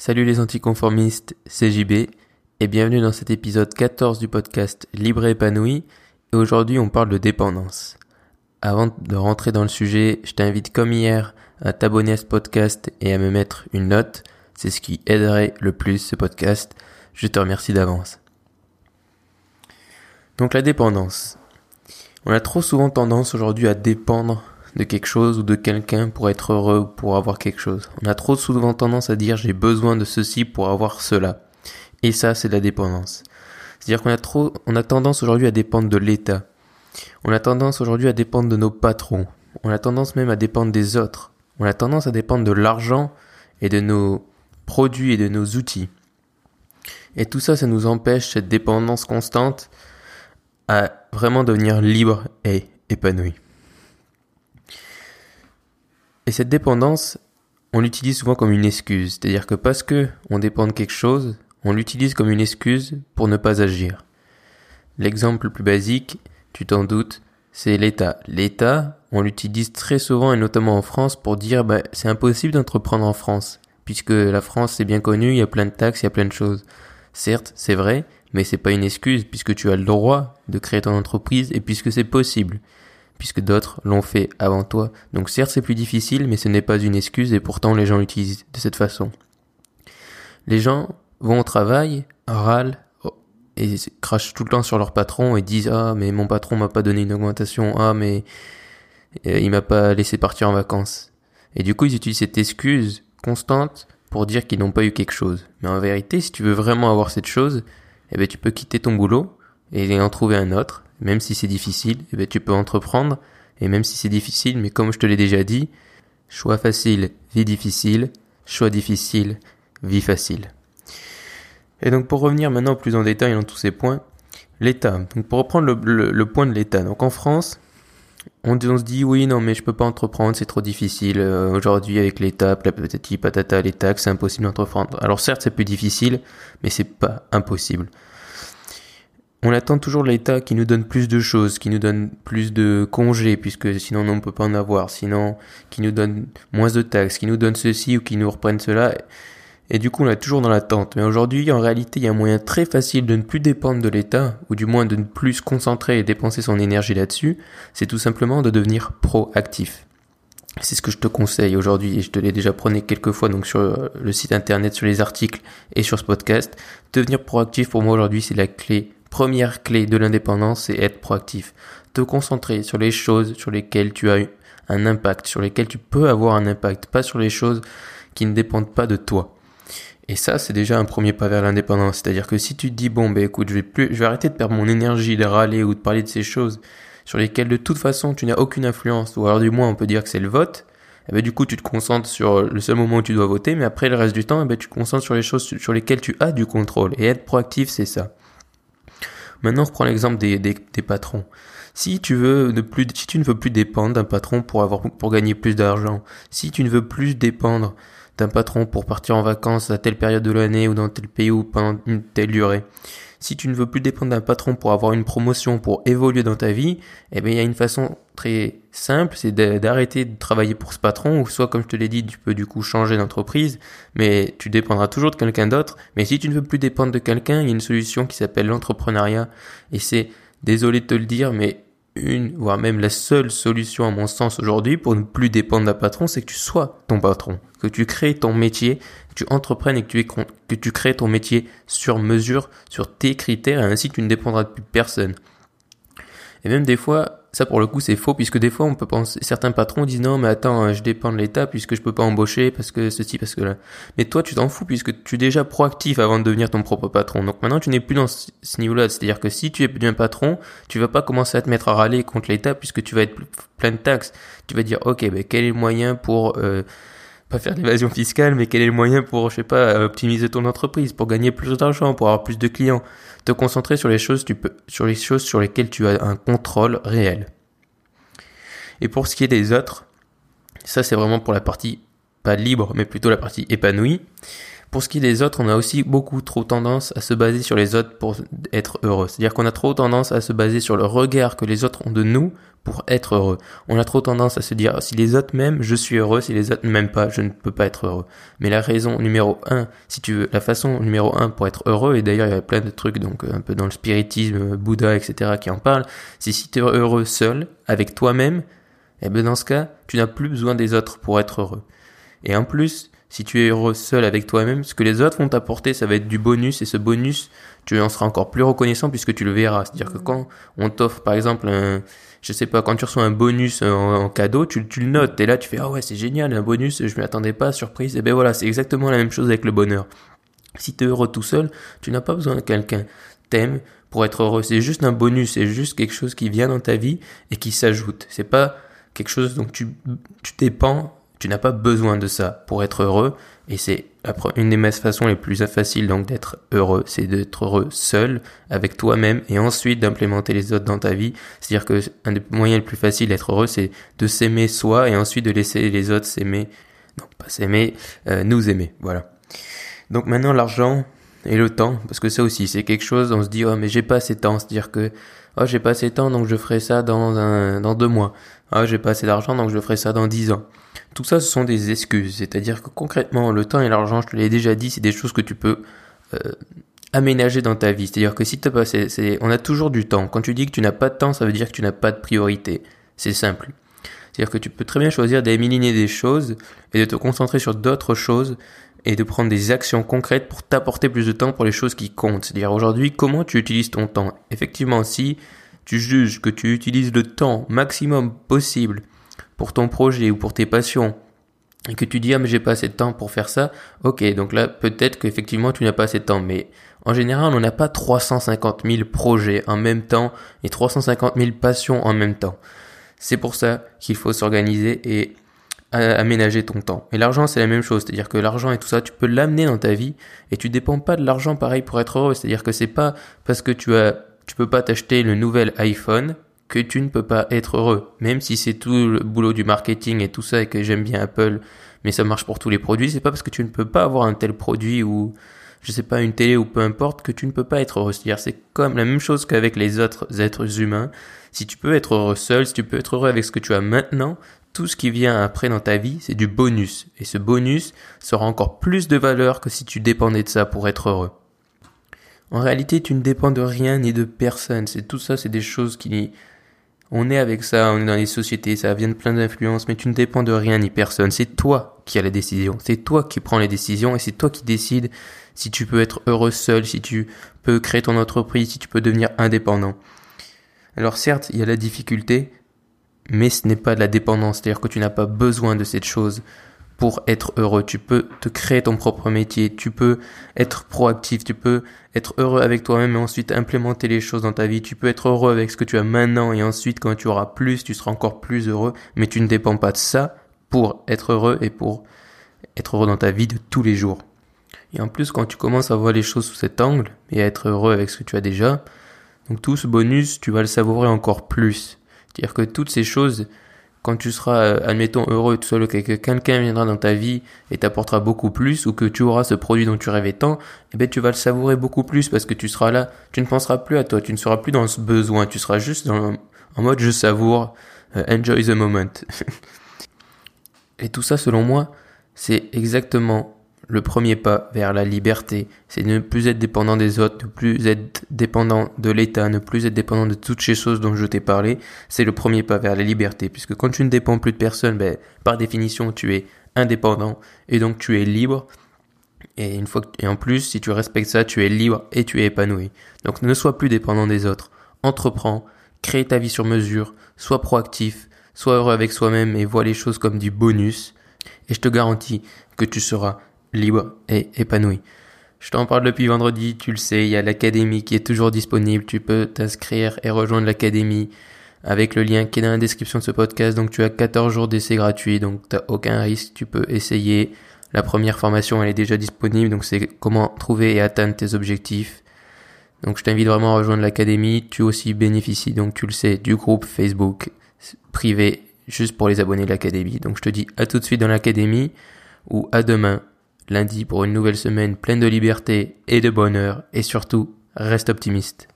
Salut les anticonformistes, c'est JB et bienvenue dans cet épisode 14 du podcast Libre et épanoui et aujourd'hui on parle de dépendance. Avant de rentrer dans le sujet, je t'invite comme hier à t'abonner à ce podcast et à me mettre une note, c'est ce qui aiderait le plus ce podcast. Je te remercie d'avance. Donc la dépendance. On a trop souvent tendance aujourd'hui à dépendre de quelque chose ou de quelqu'un pour être heureux ou pour avoir quelque chose. On a trop souvent tendance à dire j'ai besoin de ceci pour avoir cela. Et ça, c'est de la dépendance. C'est-à-dire qu'on a trop, on a tendance aujourd'hui à dépendre de l'État. On a tendance aujourd'hui à dépendre de nos patrons. On a tendance même à dépendre des autres. On a tendance à dépendre de l'argent et de nos produits et de nos outils. Et tout ça, ça nous empêche cette dépendance constante à vraiment devenir libre et épanoui. Et cette dépendance, on l'utilise souvent comme une excuse. C'est-à-dire que parce que on dépend de quelque chose, on l'utilise comme une excuse pour ne pas agir. L'exemple le plus basique, tu t'en doutes, c'est l'État. L'État, on l'utilise très souvent et notamment en France pour dire bah, c'est impossible d'entreprendre en France puisque la France c'est bien connu, il y a plein de taxes, il y a plein de choses. Certes, c'est vrai, mais c'est pas une excuse puisque tu as le droit de créer ton entreprise et puisque c'est possible puisque d'autres l'ont fait avant toi. Donc certes c'est plus difficile, mais ce n'est pas une excuse et pourtant les gens l'utilisent de cette façon. Les gens vont au travail, râlent et crachent tout le temps sur leur patron et disent ah mais mon patron m'a pas donné une augmentation, ah mais euh, il m'a pas laissé partir en vacances. Et du coup ils utilisent cette excuse constante pour dire qu'ils n'ont pas eu quelque chose. Mais en vérité, si tu veux vraiment avoir cette chose, eh ben tu peux quitter ton boulot et en trouver un autre même si c'est difficile, eh ben, tu peux entreprendre, et même si c'est difficile, mais comme je te l'ai déjà dit, choix facile, vie difficile, choix difficile, vie facile. Et donc pour revenir maintenant plus en détail dans tous ces points, l'État. Donc pour reprendre le, point de l'État. Donc en France, on, on, se dit oui non mais je peux pas entreprendre, c'est trop difficile. Euh, aujourd'hui avec l'État, patati patata, les taxes, c'est impossible d'entreprendre. Alors certes c'est plus difficile, mais c'est pas impossible on attend toujours l'État qui nous donne plus de choses, qui nous donne plus de congés, puisque sinon on ne peut pas en avoir, sinon qui nous donne moins de taxes, qui nous donne ceci ou qui nous reprenne cela. Et du coup, on est toujours dans l'attente. Mais aujourd'hui, en réalité, il y a un moyen très facile de ne plus dépendre de l'État, ou du moins de ne plus se concentrer et dépenser son énergie là-dessus. C'est tout simplement de devenir proactif. C'est ce que je te conseille aujourd'hui, et je te l'ai déjà prôné quelques fois donc sur le site internet, sur les articles et sur ce podcast. Devenir proactif pour moi aujourd'hui, c'est la clé Première clé de l'indépendance, c'est être proactif. Te concentrer sur les choses sur lesquelles tu as un impact, sur lesquelles tu peux avoir un impact, pas sur les choses qui ne dépendent pas de toi. Et ça, c'est déjà un premier pas vers l'indépendance. C'est-à-dire que si tu te dis, bon, ben écoute, je vais je vais arrêter de perdre mon énergie, de râler ou de parler de ces choses sur lesquelles de toute façon tu n'as aucune influence, ou alors du moins on peut dire que c'est le vote, eh ben, du coup tu te concentres sur le seul moment où tu dois voter, mais après le reste du temps, eh ben, tu te concentres sur les choses sur lesquelles tu as du contrôle. Et être proactif, c'est ça. Maintenant, reprends l'exemple des, des, des, patrons. Si tu veux ne plus, si tu ne veux plus dépendre d'un patron pour avoir, pour gagner plus d'argent, si tu ne veux plus dépendre d'un patron pour partir en vacances à telle période de l'année ou dans tel pays ou pendant une telle durée, si tu ne veux plus dépendre d'un patron pour avoir une promotion, pour évoluer dans ta vie, eh bien, il y a une façon très simple, c'est d'arrêter de travailler pour ce patron, ou soit, comme je te l'ai dit, tu peux du coup changer d'entreprise, mais tu dépendras toujours de quelqu'un d'autre. Mais si tu ne veux plus dépendre de quelqu'un, il y a une solution qui s'appelle l'entrepreneuriat, et c'est, désolé de te le dire, mais une, voire même la seule solution à mon sens aujourd'hui pour ne plus dépendre d'un patron, c'est que tu sois ton patron, que tu crées ton métier, que tu entreprennes et que tu, que tu crées ton métier sur mesure, sur tes critères, et ainsi tu ne dépendras de plus personne. Et même des fois, ça pour le coup c'est faux puisque des fois on peut penser certains patrons disent non mais attends je dépends de l'État puisque je peux pas embaucher parce que ceci parce que là. Mais toi tu t'en fous puisque tu es déjà proactif avant de devenir ton propre patron. Donc maintenant tu n'es plus dans ce niveau-là. C'est-à-dire que si tu es un patron tu vas pas commencer à te mettre à râler contre l'État puisque tu vas être plein de taxes. Tu vas dire ok ben quel est le moyen pour euh, pas faire l'évasion fiscale, mais quel est le moyen pour, je sais pas, optimiser ton entreprise, pour gagner plus d'argent, pour avoir plus de clients? Te concentrer sur les choses, tu peux, sur les choses sur lesquelles tu as un contrôle réel. Et pour ce qui est des autres, ça c'est vraiment pour la partie pas libre, mais plutôt la partie épanouie. Pour ce qui est des autres, on a aussi beaucoup trop tendance à se baser sur les autres pour être heureux. C'est-à-dire qu'on a trop tendance à se baser sur le regard que les autres ont de nous pour être heureux. On a trop tendance à se dire si les autres m'aiment, je suis heureux, si les autres ne m'aiment pas, je ne peux pas être heureux. Mais la raison numéro un, si tu veux, la façon numéro un pour être heureux, et d'ailleurs il y a plein de trucs, donc un peu dans le spiritisme, Bouddha, etc. qui en parlent, c'est si tu es heureux seul, avec toi-même, eh ben dans ce cas, tu n'as plus besoin des autres pour être heureux. Et en plus, si tu es heureux seul avec toi-même, ce que les autres vont t'apporter, ça va être du bonus, et ce bonus, tu en seras encore plus reconnaissant puisque tu le verras. C'est-à-dire que quand on t'offre, par exemple, un, je sais pas, quand tu reçois un bonus en, cadeau, tu, tu, le notes, et là tu fais, ah ouais, c'est génial, un bonus, je m'y attendais pas, surprise, et ben voilà, c'est exactement la même chose avec le bonheur. Si tu es heureux tout seul, tu n'as pas besoin de quelqu'un. T'aimes pour être heureux. C'est juste un bonus, c'est juste quelque chose qui vient dans ta vie et qui s'ajoute. C'est pas quelque chose dont tu, tu dépends tu n'as pas besoin de ça pour être heureux. Et c'est une des façons les plus faciles donc d'être heureux, c'est d'être heureux seul avec toi-même et ensuite d'implémenter les autres dans ta vie. C'est-à-dire que un des moyens les plus faciles d'être heureux, c'est de s'aimer soi et ensuite de laisser les autres s'aimer. Non, pas s'aimer, euh, nous aimer. Voilà. Donc maintenant l'argent et le temps, parce que ça aussi c'est quelque chose, on se dit oh mais j'ai pas assez de temps, c'est-à-dire que oh j'ai pas assez de temps donc je ferai ça dans un dans deux mois. Oh j'ai pas assez d'argent donc je ferai ça dans dix ans. Tout ça, ce sont des excuses. C'est-à-dire que concrètement, le temps et l'argent, je te l'ai déjà dit, c'est des choses que tu peux euh, aménager dans ta vie. C'est-à-dire que si tu pas, c'est, on a toujours du temps. Quand tu dis que tu n'as pas de temps, ça veut dire que tu n'as pas de priorité. C'est simple. C'est-à-dire que tu peux très bien choisir d'éliminer des choses et de te concentrer sur d'autres choses et de prendre des actions concrètes pour t'apporter plus de temps pour les choses qui comptent. C'est-à-dire aujourd'hui, comment tu utilises ton temps? Effectivement, si tu juges que tu utilises le temps maximum possible pour ton projet ou pour tes passions et que tu dis ah mais j'ai pas assez de temps pour faire ça, ok donc là peut-être qu'effectivement tu n'as pas assez de temps mais en général on n'a pas 350 000 projets en même temps et 350 000 passions en même temps. C'est pour ça qu'il faut s'organiser et aménager ton temps. Et l'argent c'est la même chose, c'est-à-dire que l'argent et tout ça tu peux l'amener dans ta vie et tu dépends pas de l'argent pareil pour être heureux, c'est-à-dire que c'est pas parce que tu as tu peux pas t'acheter le nouvel iPhone que tu ne peux pas être heureux. Même si c'est tout le boulot du marketing et tout ça et que j'aime bien Apple, mais ça marche pour tous les produits, c'est pas parce que tu ne peux pas avoir un tel produit ou, je sais pas, une télé ou peu importe que tu ne peux pas être heureux. C'est-à-dire, c'est comme la même chose qu'avec les autres êtres humains. Si tu peux être heureux seul, si tu peux être heureux avec ce que tu as maintenant, tout ce qui vient après dans ta vie, c'est du bonus. Et ce bonus sera encore plus de valeur que si tu dépendais de ça pour être heureux. En réalité, tu ne dépends de rien ni de personne. C'est tout ça, c'est des choses qui on est avec ça, on est dans les sociétés, ça vient de plein d'influences, mais tu ne dépends de rien ni personne. C'est toi qui as la décision. C'est toi qui prends les décisions et c'est toi qui décides si tu peux être heureux seul, si tu peux créer ton entreprise, si tu peux devenir indépendant. Alors certes, il y a la difficulté, mais ce n'est pas de la dépendance. C'est-à-dire que tu n'as pas besoin de cette chose pour être heureux. Tu peux te créer ton propre métier, tu peux être proactif, tu peux être heureux avec toi-même et ensuite implémenter les choses dans ta vie. Tu peux être heureux avec ce que tu as maintenant et ensuite quand tu auras plus, tu seras encore plus heureux, mais tu ne dépends pas de ça pour être heureux et pour être heureux dans ta vie de tous les jours. Et en plus, quand tu commences à voir les choses sous cet angle et à être heureux avec ce que tu as déjà, donc tout ce bonus, tu vas le savourer encore plus. C'est-à-dire que toutes ces choses, quand tu seras, euh, admettons, heureux tout seul, que quelqu'un viendra dans ta vie et t'apportera beaucoup plus, ou que tu auras ce produit dont tu rêvais tant, eh ben, tu vas le savourer beaucoup plus parce que tu seras là, tu ne penseras plus à toi, tu ne seras plus dans ce besoin, tu seras juste dans, en mode je savoure, euh, enjoy the moment. et tout ça, selon moi, c'est exactement le premier pas vers la liberté, c'est ne plus être dépendant des autres, ne plus être dépendant de l'État, ne plus être dépendant de toutes ces choses dont je t'ai parlé. C'est le premier pas vers la liberté, puisque quand tu ne dépends plus de personne, ben, par définition, tu es indépendant et donc tu es libre. Et une fois et en plus, si tu respectes ça, tu es libre et tu es épanoui. Donc ne sois plus dépendant des autres. Entreprends, crée ta vie sur mesure, sois proactif, sois heureux avec soi-même et vois les choses comme du bonus. Et je te garantis que tu seras libre et épanoui. Je t'en parle depuis vendredi, tu le sais, il y a l'académie qui est toujours disponible, tu peux t'inscrire et rejoindre l'académie avec le lien qui est dans la description de ce podcast, donc tu as 14 jours d'essai gratuit, donc t'as aucun risque, tu peux essayer. La première formation elle est déjà disponible, donc c'est comment trouver et atteindre tes objectifs. Donc je t'invite vraiment à rejoindre l'académie, tu aussi bénéficies, donc tu le sais, du groupe Facebook privé juste pour les abonnés de l'académie. Donc je te dis à tout de suite dans l'académie ou à demain lundi pour une nouvelle semaine pleine de liberté et de bonheur et surtout, reste optimiste.